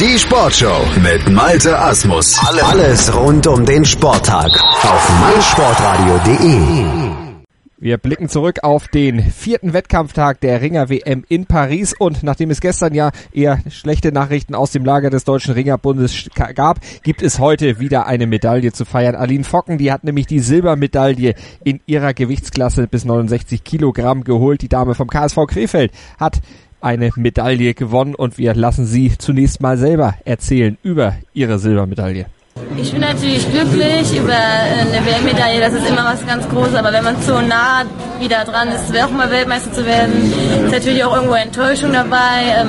Die Sportshow mit Malte Asmus. Alles rund um den Sporttag auf meinsportradio.de. Wir blicken zurück auf den vierten Wettkampftag der Ringer WM in Paris und nachdem es gestern ja eher schlechte Nachrichten aus dem Lager des Deutschen Ringerbundes gab, gibt es heute wieder eine Medaille zu feiern. Aline Focken, die hat nämlich die Silbermedaille in ihrer Gewichtsklasse bis 69 Kilogramm geholt. Die Dame vom KSV Krefeld hat eine Medaille gewonnen und wir lassen sie zunächst mal selber erzählen über ihre Silbermedaille. Ich bin natürlich glücklich über eine WM-Medaille, das ist immer was ganz Großes, aber wenn man so nah wieder dran ist, auch mal Weltmeister zu werden, ist natürlich auch irgendwo Enttäuschung dabei.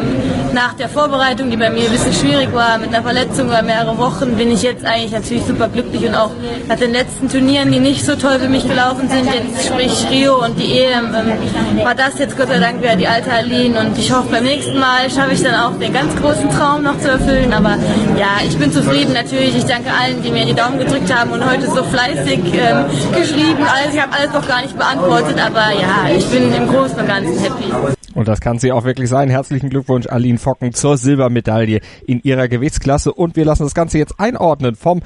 Nach der Vorbereitung, die bei mir ein bisschen schwierig war, mit einer Verletzung über mehrere Wochen, bin ich jetzt eigentlich natürlich super glücklich und auch nach den letzten Turnieren, die nicht so toll für mich gelaufen sind, jetzt sprich Rio und die EM, ähm, war das jetzt Gott sei Dank wieder die alte Aline und ich hoffe beim nächsten Mal schaffe ich dann auch den ganz großen Traum noch zu erfüllen, aber ja, ich bin zufrieden natürlich, ich danke allen, die mir die Daumen gedrückt haben und heute so fleißig ähm, geschrieben, alles, ich habe alles noch gar nicht beantwortet, aber ja, ich bin im Großen und Ganzen happy. Und das kann sie auch wirklich sein. Herzlichen Glückwunsch, Aline Focken, zur Silbermedaille in ihrer Gewichtsklasse. Und wir lassen das Ganze jetzt einordnen vom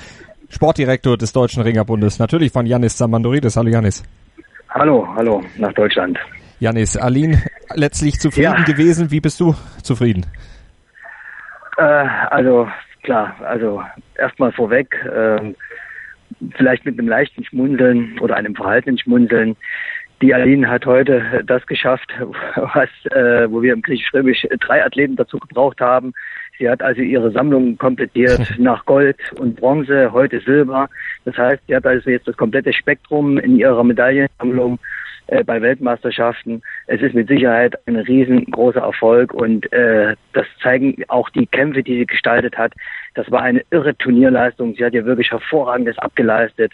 Sportdirektor des Deutschen Ringerbundes, natürlich von Janis Samandoridis. Hallo Janis. Hallo, hallo nach Deutschland. Janis, Aline, letztlich zufrieden ja. gewesen. Wie bist du zufrieden? Äh, also klar, also erstmal vorweg, äh, vielleicht mit einem leichten Schmunzeln oder einem verhaltenen Schmunzeln die Aline hat heute das geschafft, was, äh, wo wir im Griechisch-Römisch drei Athleten dazu gebraucht haben. Sie hat also ihre Sammlung komplettiert nach Gold und Bronze, heute Silber. Das heißt, sie hat also jetzt das komplette Spektrum in ihrer Medaillensammlung äh, bei Weltmeisterschaften. Es ist mit Sicherheit ein riesengroßer Erfolg und äh, das zeigen auch die Kämpfe, die sie gestaltet hat. Das war eine irre Turnierleistung. Sie hat ja wirklich hervorragendes abgeleistet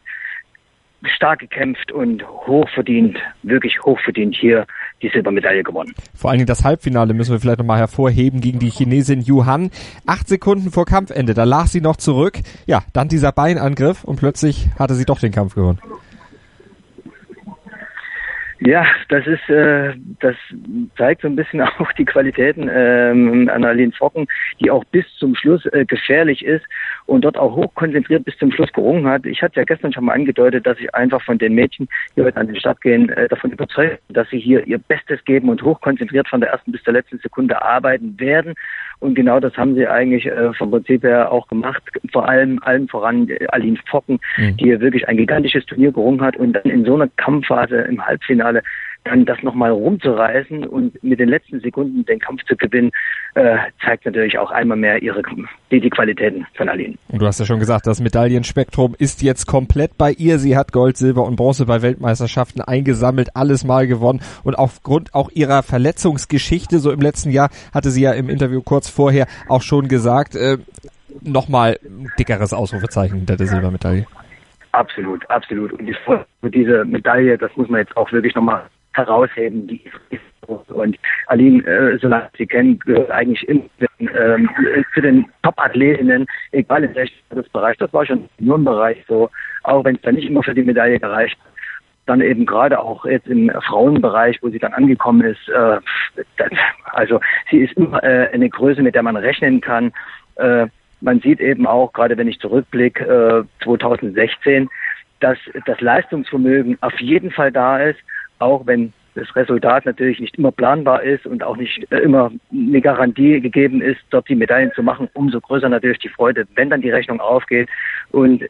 stark gekämpft und hochverdient, wirklich hochverdient hier die Silbermedaille gewonnen. Vor allen Dingen das Halbfinale müssen wir vielleicht nochmal hervorheben gegen die Chinesin Yu Han. Acht Sekunden vor Kampfende, da lag sie noch zurück. Ja, dann dieser Beinangriff und plötzlich hatte sie doch den Kampf gewonnen. Ja, das ist, äh, das zeigt so ein bisschen auch die Qualitäten ähm, an Aline Focken, die auch bis zum Schluss äh, gefährlich ist und dort auch hochkonzentriert bis zum Schluss gerungen hat. Ich hatte ja gestern schon mal angedeutet, dass ich einfach von den Mädchen, die heute an den Start gehen, äh, davon überzeugt bin, dass sie hier ihr Bestes geben und hochkonzentriert von der ersten bis zur letzten Sekunde arbeiten werden. Und genau das haben sie eigentlich äh, vom Prinzip her auch gemacht. Vor allem allen voran äh, Aline Focken, mhm. die hier wirklich ein gigantisches Turnier gerungen hat und dann in so einer Kampfphase im Halbfinale dann das nochmal rumzureißen und mit den letzten Sekunden den Kampf zu gewinnen, äh, zeigt natürlich auch einmal mehr ihre die, die Qualitäten von Aline. Und du hast ja schon gesagt, das Medaillenspektrum ist jetzt komplett bei ihr. Sie hat Gold, Silber und Bronze bei Weltmeisterschaften eingesammelt, alles mal gewonnen. Und aufgrund auch ihrer Verletzungsgeschichte, so im letzten Jahr, hatte sie ja im Interview kurz vorher auch schon gesagt, äh, nochmal dickeres Ausrufezeichen hinter der Silbermedaille. Absolut, absolut. Und die, diese Medaille, das muss man jetzt auch wirklich nochmal herausheben, die und Aline, äh, solange Sie kennen, gehört eigentlich immer ähm, zu den Top-Athletinnen, egal in welchem Bereich. Das war schon im Bereich so, auch wenn es dann nicht immer für die Medaille gereicht hat. Dann eben gerade auch jetzt im Frauenbereich, wo sie dann angekommen ist. Äh, das, also sie ist immer äh, eine Größe, mit der man rechnen kann. Äh, man sieht eben auch, gerade wenn ich zurückblicke, äh, 2016, dass das Leistungsvermögen auf jeden Fall da ist auch wenn das Resultat natürlich nicht immer planbar ist und auch nicht äh, immer eine Garantie gegeben ist, dort die Medaillen zu machen, umso größer natürlich die Freude, wenn dann die Rechnung aufgeht. Und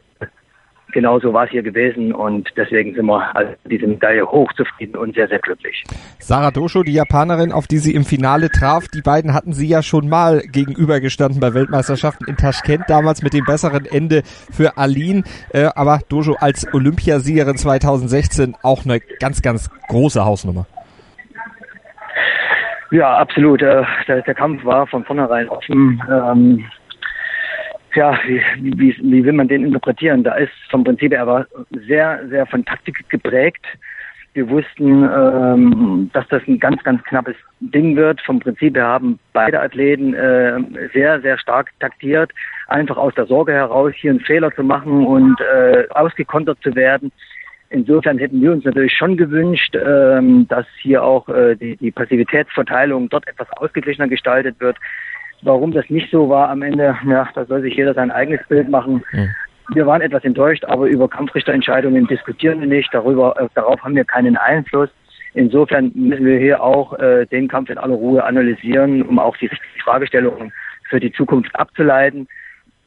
genauso war es hier gewesen und deswegen sind wir also diese Medaille hochzufrieden und sehr, sehr glücklich. Sarah Dosho, die Japanerin, auf die sie im Finale traf, die beiden hatten sie ja schon mal gegenübergestanden bei Weltmeisterschaften in Taschkent, damals mit dem besseren Ende für Aline, äh, aber Dosho als Olympiasiegerin 2016 auch eine ganz, ganz große Hausnummer. Ja, absolut. Äh, der, der, Kampf war von vornherein offen. Ähm, ja, wie, wie, wie will man den interpretieren? Da ist vom Prinzip her aber sehr, sehr von Taktik geprägt. Wir wussten, ähm, dass das ein ganz, ganz knappes Ding wird. Vom Prinzip her haben beide Athleten äh, sehr, sehr stark taktiert, einfach aus der Sorge heraus, hier einen Fehler zu machen und äh, ausgekontert zu werden. Insofern hätten wir uns natürlich schon gewünscht, ähm, dass hier auch äh, die, die Passivitätsverteilung dort etwas ausgeglichener gestaltet wird. Warum das nicht so war am Ende, ja, da soll sich jeder sein eigenes Bild machen. Mhm. Wir waren etwas enttäuscht, aber über Kampfrichterentscheidungen diskutieren wir nicht. Darüber, äh, darauf haben wir keinen Einfluss. Insofern müssen wir hier auch äh, den Kampf in aller Ruhe analysieren, um auch die richtigen Fragestellungen für die Zukunft abzuleiten.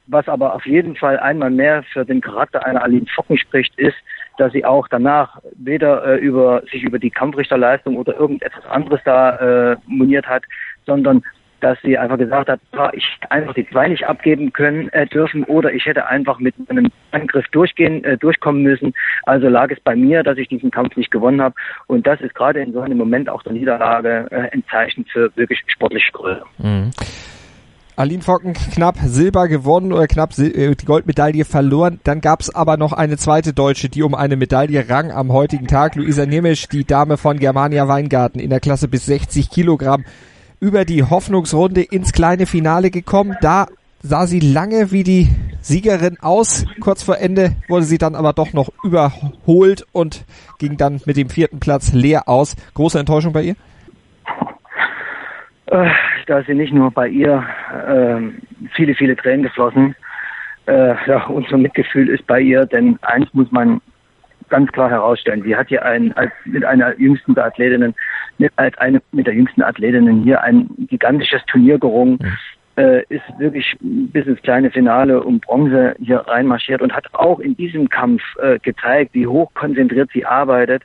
Was aber auf jeden Fall einmal mehr für den Charakter einer Aline Focken spricht, ist, dass sie auch danach weder äh, über sich über die Kampfrichterleistung oder irgendetwas anderes da äh, moniert hat, sondern dass sie einfach gesagt hat, ich hätte einfach die zwei nicht abgeben können äh, dürfen oder ich hätte einfach mit einem Angriff durchgehen, äh, durchkommen müssen. Also lag es bei mir, dass ich diesen Kampf nicht gewonnen habe. Und das ist gerade in so einem Moment auch der Niederlage äh, ein Zeichen für wirklich sportliche Größe. Mhm. Aline Focken knapp Silber gewonnen oder knapp äh, die Goldmedaille verloren. Dann gab es aber noch eine zweite Deutsche, die um eine Medaille rang am heutigen Tag. Luisa Nemisch, die Dame von Germania Weingarten in der Klasse bis 60 Kilogramm über die Hoffnungsrunde ins kleine Finale gekommen. Da sah sie lange wie die Siegerin aus. Kurz vor Ende wurde sie dann aber doch noch überholt und ging dann mit dem vierten Platz leer aus. Große Enttäuschung bei ihr? Äh, da sind nicht nur bei ihr äh, viele, viele Tränen geflossen. Äh, ja, unser Mitgefühl ist bei ihr, denn eins muss man ganz klar herausstellen. Sie hat hier ein, als, mit einer jüngsten der Athletinnen, als eine, mit der jüngsten Athletinnen hier ein gigantisches Turnier gerungen, mhm. äh, ist wirklich bis ins kleine Finale um Bronze hier reinmarschiert und hat auch in diesem Kampf äh, gezeigt, wie hoch konzentriert sie arbeitet.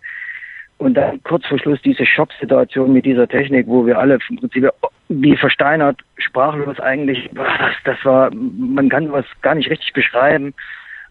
Und dann kurz vor Schluss diese Schocksituation mit dieser Technik, wo wir alle im Prinzip wie versteinert, sprachlos eigentlich, das, das war, man kann was gar nicht richtig beschreiben.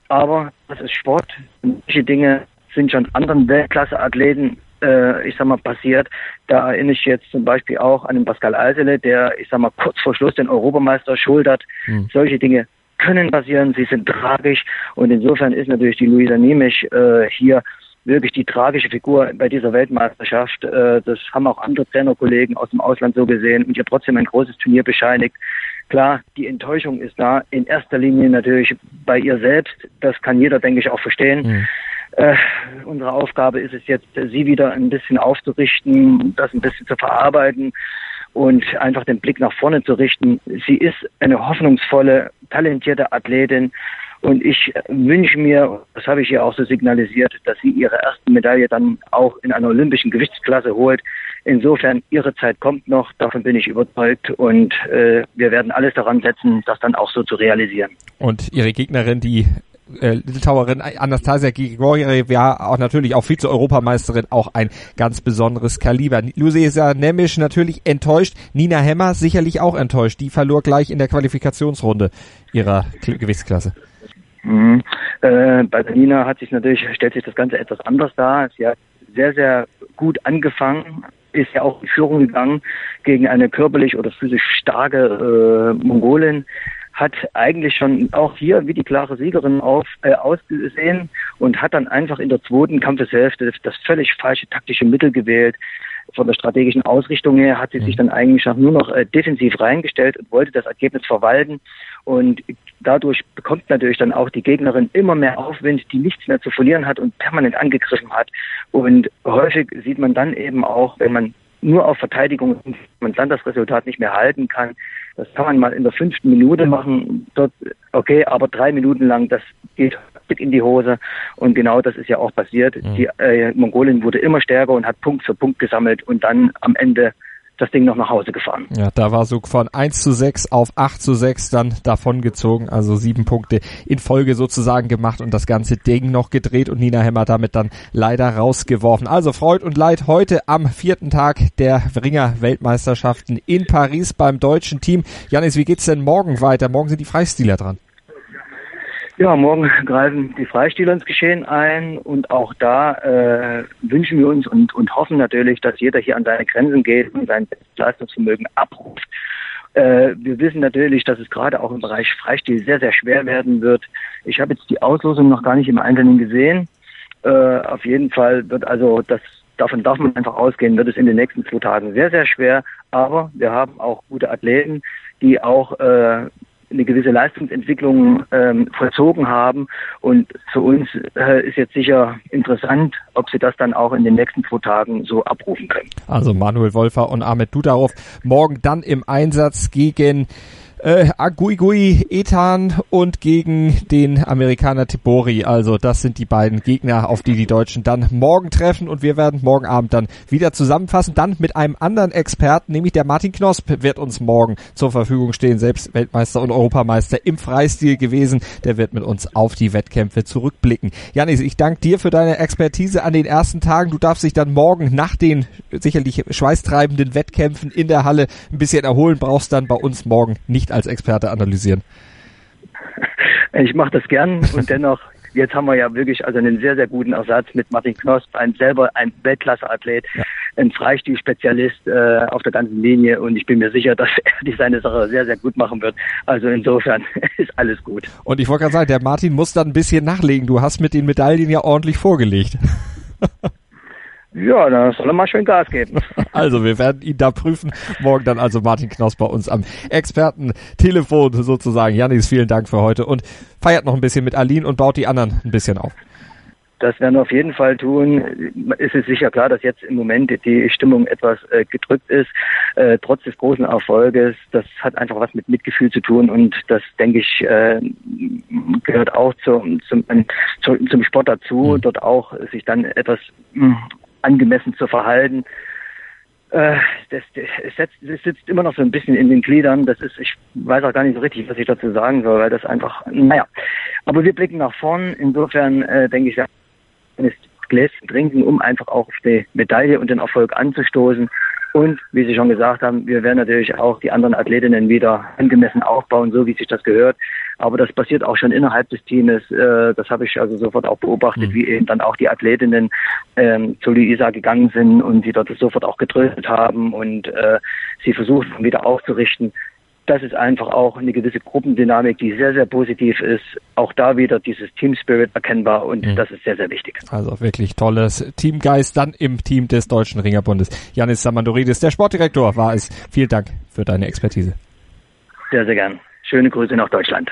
Aber das ist Sport. Solche Dinge sind schon anderen Weltklasse-Athleten, äh, ich sag mal, passiert. Da erinnere ich jetzt zum Beispiel auch an den Pascal Eisele, der, ich sag mal, kurz vor Schluss den Europameister schultert. Mhm. Solche Dinge können passieren, sie sind tragisch und insofern ist natürlich die Luisa Nemisch äh, hier wirklich die tragische Figur bei dieser Weltmeisterschaft. Äh, das haben auch andere Trainerkollegen aus dem Ausland so gesehen und ihr trotzdem ein großes Turnier bescheinigt. Klar, die Enttäuschung ist da. In erster Linie natürlich bei ihr selbst. Das kann jeder, denke ich, auch verstehen. Mhm. Äh, unsere Aufgabe ist es jetzt, sie wieder ein bisschen aufzurichten, das ein bisschen zu verarbeiten und einfach den Blick nach vorne zu richten. Sie ist eine hoffnungsvolle, talentierte Athletin und ich wünsche mir, das habe ich ihr auch so signalisiert, dass sie ihre erste Medaille dann auch in einer olympischen Gewichtsklasse holt. Insofern, ihre Zeit kommt noch, davon bin ich überzeugt und äh, wir werden alles daran setzen, das dann auch so zu realisieren. Und ihre Gegnerin, die äh, Litauerin Anastasia Grigoriev war auch natürlich auch Vize-Europameisterin, auch ein ganz besonderes Kaliber. Lucia Nemisch natürlich enttäuscht, Nina Hemmer sicherlich auch enttäuscht. Die verlor gleich in der Qualifikationsrunde ihrer Gewichtsklasse. Mhm. Äh, bei Nina hat sich natürlich, stellt sich das Ganze etwas anders dar. Sie hat sehr, sehr gut angefangen, ist ja auch in Führung gegangen gegen eine körperlich oder physisch starke äh, Mongolin, hat eigentlich schon auch hier wie die klare Siegerin auf, äh, ausgesehen und hat dann einfach in der zweiten Kampfeshälfte das völlig falsche taktische Mittel gewählt. Von der strategischen Ausrichtung her hat sie sich mhm. dann eigentlich nur noch äh, defensiv reingestellt und wollte das Ergebnis verwalten. Und dadurch bekommt natürlich dann auch die Gegnerin immer mehr Aufwind, die nichts mehr zu verlieren hat und permanent angegriffen hat. Und häufig sieht man dann eben auch, wenn man nur auf Verteidigung man dann das Resultat nicht mehr halten kann. Das kann man mal in der fünften Minute machen, dort okay, aber drei Minuten lang, das geht in die Hose. Und genau das ist ja auch passiert. Mhm. Die äh, Mongolin wurde immer stärker und hat Punkt für Punkt gesammelt und dann am Ende das Ding noch nach Hause gefahren. Ja, da war so von 1 zu 6 auf 8 zu 6 dann davon gezogen, also sieben Punkte in Folge sozusagen gemacht und das ganze Ding noch gedreht und Nina Hemmer damit dann leider rausgeworfen. Also Freud und Leid heute am vierten Tag der Ringer Weltmeisterschaften in Paris beim deutschen Team. Janis, wie geht's denn morgen weiter? Morgen sind die Freistiler dran. Ja, morgen greifen die Freistiler ins Geschehen ein und auch da äh, wünschen wir uns und, und hoffen natürlich, dass jeder hier an seine Grenzen geht und sein Leistungsvermögen abruft. Äh, wir wissen natürlich, dass es gerade auch im Bereich Freistil sehr, sehr schwer werden wird. Ich habe jetzt die Auslosung noch gar nicht im Einzelnen gesehen. Äh, auf jeden Fall wird also das davon darf man einfach ausgehen, wird es in den nächsten zwei Tagen sehr, sehr schwer. Aber wir haben auch gute Athleten, die auch äh, eine gewisse Leistungsentwicklung ähm, vollzogen haben. Und für uns äh, ist jetzt sicher interessant, ob sie das dann auch in den nächsten zwei Tagen so abrufen können. Also Manuel Wolfer und Ahmed Dudarov morgen dann im Einsatz gegen äh, Aguigui Ethan und gegen den Amerikaner Tibori. Also das sind die beiden Gegner, auf die die Deutschen dann morgen treffen und wir werden morgen Abend dann wieder zusammenfassen. Dann mit einem anderen Experten, nämlich der Martin Knosp wird uns morgen zur Verfügung stehen, selbst Weltmeister und Europameister im Freistil gewesen. Der wird mit uns auf die Wettkämpfe zurückblicken. Janis, ich danke dir für deine Expertise an den ersten Tagen. Du darfst dich dann morgen nach den sicherlich schweißtreibenden Wettkämpfen in der Halle ein bisschen erholen, brauchst dann bei uns morgen nicht als Experte analysieren? Ich mache das gern und dennoch, jetzt haben wir ja wirklich also einen sehr, sehr guten Ersatz mit Martin Knosp, ein selber ein Weltklasse-Athlet, ja. ein Freistil-Spezialist äh, auf der ganzen Linie und ich bin mir sicher, dass er die seine Sache sehr, sehr gut machen wird. Also insofern ist alles gut. Und ich wollte gerade sagen, der Martin muss dann ein bisschen nachlegen. Du hast mit den Medaillen ja ordentlich vorgelegt. Ja, da soll er mal schön Gas geben. Also, wir werden ihn da prüfen. Morgen dann also Martin Knoss bei uns am Expertentelefon sozusagen. Janis, vielen Dank für heute und feiert noch ein bisschen mit Aline und baut die anderen ein bisschen auf. Das werden wir auf jeden Fall tun. Es ist sicher klar, dass jetzt im Moment die Stimmung etwas äh, gedrückt ist, äh, trotz des großen Erfolges. Das hat einfach was mit Mitgefühl zu tun und das, denke ich, äh, gehört auch zum, zum, zum Sport dazu, mhm. dort auch sich dann etwas hm, angemessen zu verhalten. Äh, das, das, setzt, das sitzt immer noch so ein bisschen in den Gliedern. Das ist, ich weiß auch gar nicht so richtig, was ich dazu sagen soll, weil das einfach, naja. Aber wir blicken nach vorn. Insofern äh, denke ich, ja, ist Gläschen trinken, um einfach auch auf die Medaille und den Erfolg anzustoßen. Und wie Sie schon gesagt haben, wir werden natürlich auch die anderen Athletinnen wieder angemessen aufbauen, so wie sich das gehört. Aber das passiert auch schon innerhalb des Teams. Äh, das habe ich also sofort auch beobachtet, mhm. wie eben dann auch die Athletinnen ähm, zu Luisa gegangen sind und sie dort sofort auch getröstet haben und äh, sie versucht wieder aufzurichten das ist einfach auch eine gewisse Gruppendynamik, die sehr, sehr positiv ist. Auch da wieder dieses Team Spirit erkennbar und mhm. das ist sehr, sehr wichtig. Also wirklich tolles Teamgeist dann im Team des Deutschen Ringerbundes. Janis Samandoridis, der Sportdirektor, war es. Vielen Dank für deine Expertise. Sehr, sehr gern. Schöne Grüße nach Deutschland